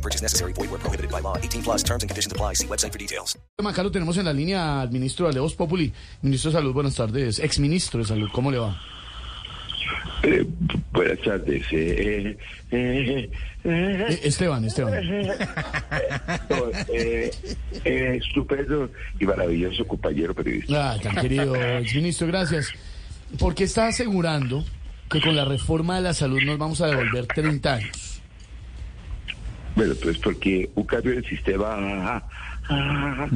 No purchase necessary. Void where prohibited by law. 18 plus terms and conditions apply. See website for details. Acá lo tenemos en la línea al ministro de Voz Populi. Ministro de Salud, buenas tardes. Ex ministro de Salud, ¿cómo le va? Eh, buenas tardes. Eh, eh, eh, Eh, Esteban, Esteban. eh, eh, estupendo y maravilloso compañero periodista. Ah, tan querido ex ministro, gracias. ¿Por qué está asegurando que con la reforma de la salud nos vamos a devolver 30 años? Bueno, pues porque un cambio del sistema actual,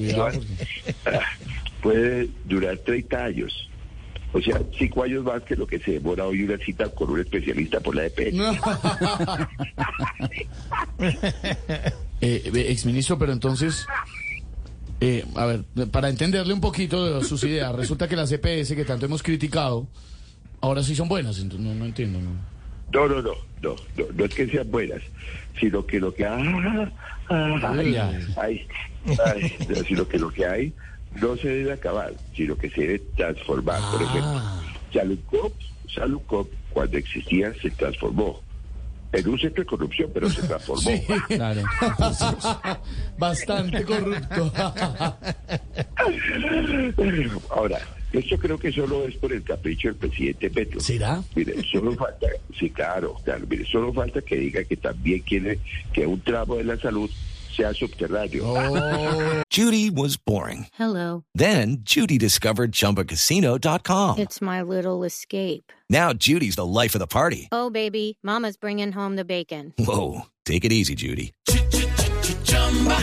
puede durar 30 años. O sea, cinco años más que lo que se demora hoy una cita con un especialista por la EPS. Eh, ex ministro, pero entonces, eh, a ver, para entenderle un poquito de sus ideas, resulta que las EPS que tanto hemos criticado, ahora sí son buenas, entonces no, no entiendo. ¿no? No, no, no, no, no, no es que sean buenas, sino que lo que ah, ah, ay, ay, ay, no, sino que lo que hay no se debe acabar, sino que se debe transformar. Por ejemplo, Salucop, Salucop, cuando existía, se transformó en un centro de corrupción, pero se transformó. Sí, claro. Bastante corrupto. Ahora, esto creo que solo es por el capricho del presidente Petro. ¿Será? Mire, solo falta, sí, claro, claro, mire, solo falta que diga que también quiere que un tramo de la salud sea subterráneo. Oh, Judy was boring. Hello. Then Judy discovered ChumbaCasino.com. It's my little escape. Now Judy's the life of the party. Oh, baby, Mama's bringing home the bacon. Whoa, take it easy, Judy.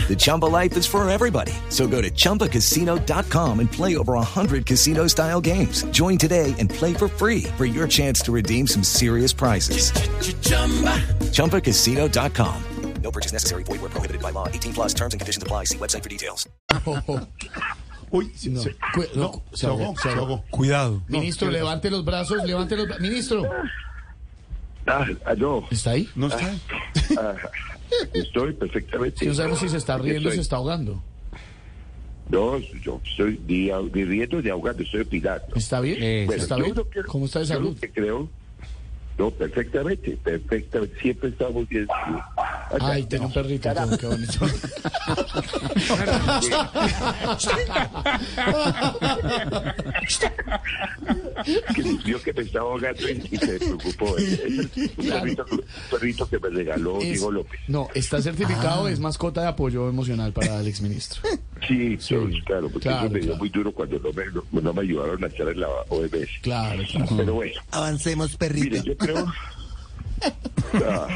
The Chumba life is for everybody. So go to ChumbaCasino.com and play over 100 casino style games. Join today and play for free for your chance to redeem some serious prizes. ChumbaCasino.com. No purchase necessary. Void where prohibited by law. 18 plus terms and conditions apply. See website for details. Uy, no. se, Cu- no, no, se se ahogó, ahogó, se se ahogó. ahogó. Cuidado. Ministro, ¿qué levante los brazos, levante los brazos. Ministro, Ah, no, ¿está ahí? No está. ah, estoy perfectamente. Si no sabemos si se está riendo o se está ahogando. No, yo estoy riendo ni ahogando, estoy opinando. ¿Está bien? Bueno, ¿Está bien? que- ¿Cómo está de salud? creo, no, perfectamente, perfectamente, siempre estamos bien. Ay, tiene un perrito, qué bonito. que vio que me estaba ahogando y, y se preocupó. Es un perrito, un perrito que me regaló Es- Diego López. No, está certificado, es mascota de apoyo emocional para el exministro. Sí, sí, claro, porque claro, eso me dio claro. muy duro cuando no me, no, no me ayudaron a estar en la OMS. Claro, claro. Pero bueno, Avancemos, perrito. mire, yo creo... Ah,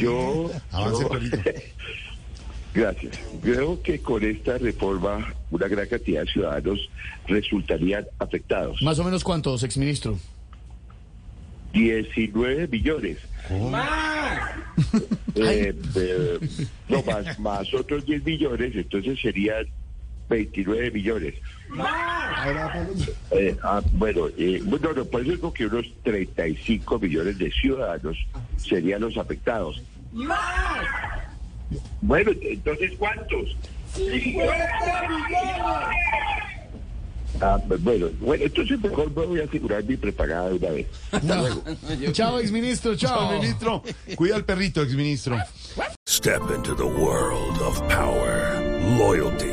yo... Avance, yo- perrito. Gracias. Creo que con esta reforma una gran cantidad de ciudadanos resultarían afectados. Más o menos cuántos, exministro. 19 millones. Eh, eh, no, más, más otros 10 millones, entonces serían 29 millones. Eh, ah, bueno, eh, bueno, no, pues digo que unos 35 millones de ciudadanos serían los afectados. Bueno, entonces ¿cuántos? Ah, pues, bueno, bueno, entonces mejor me voy a asegurar mi prepagada de una vez. Hasta luego. Chao, exministro, chao. Ministro, cuida al perrito, exministro. Step into the world of power, loyalty,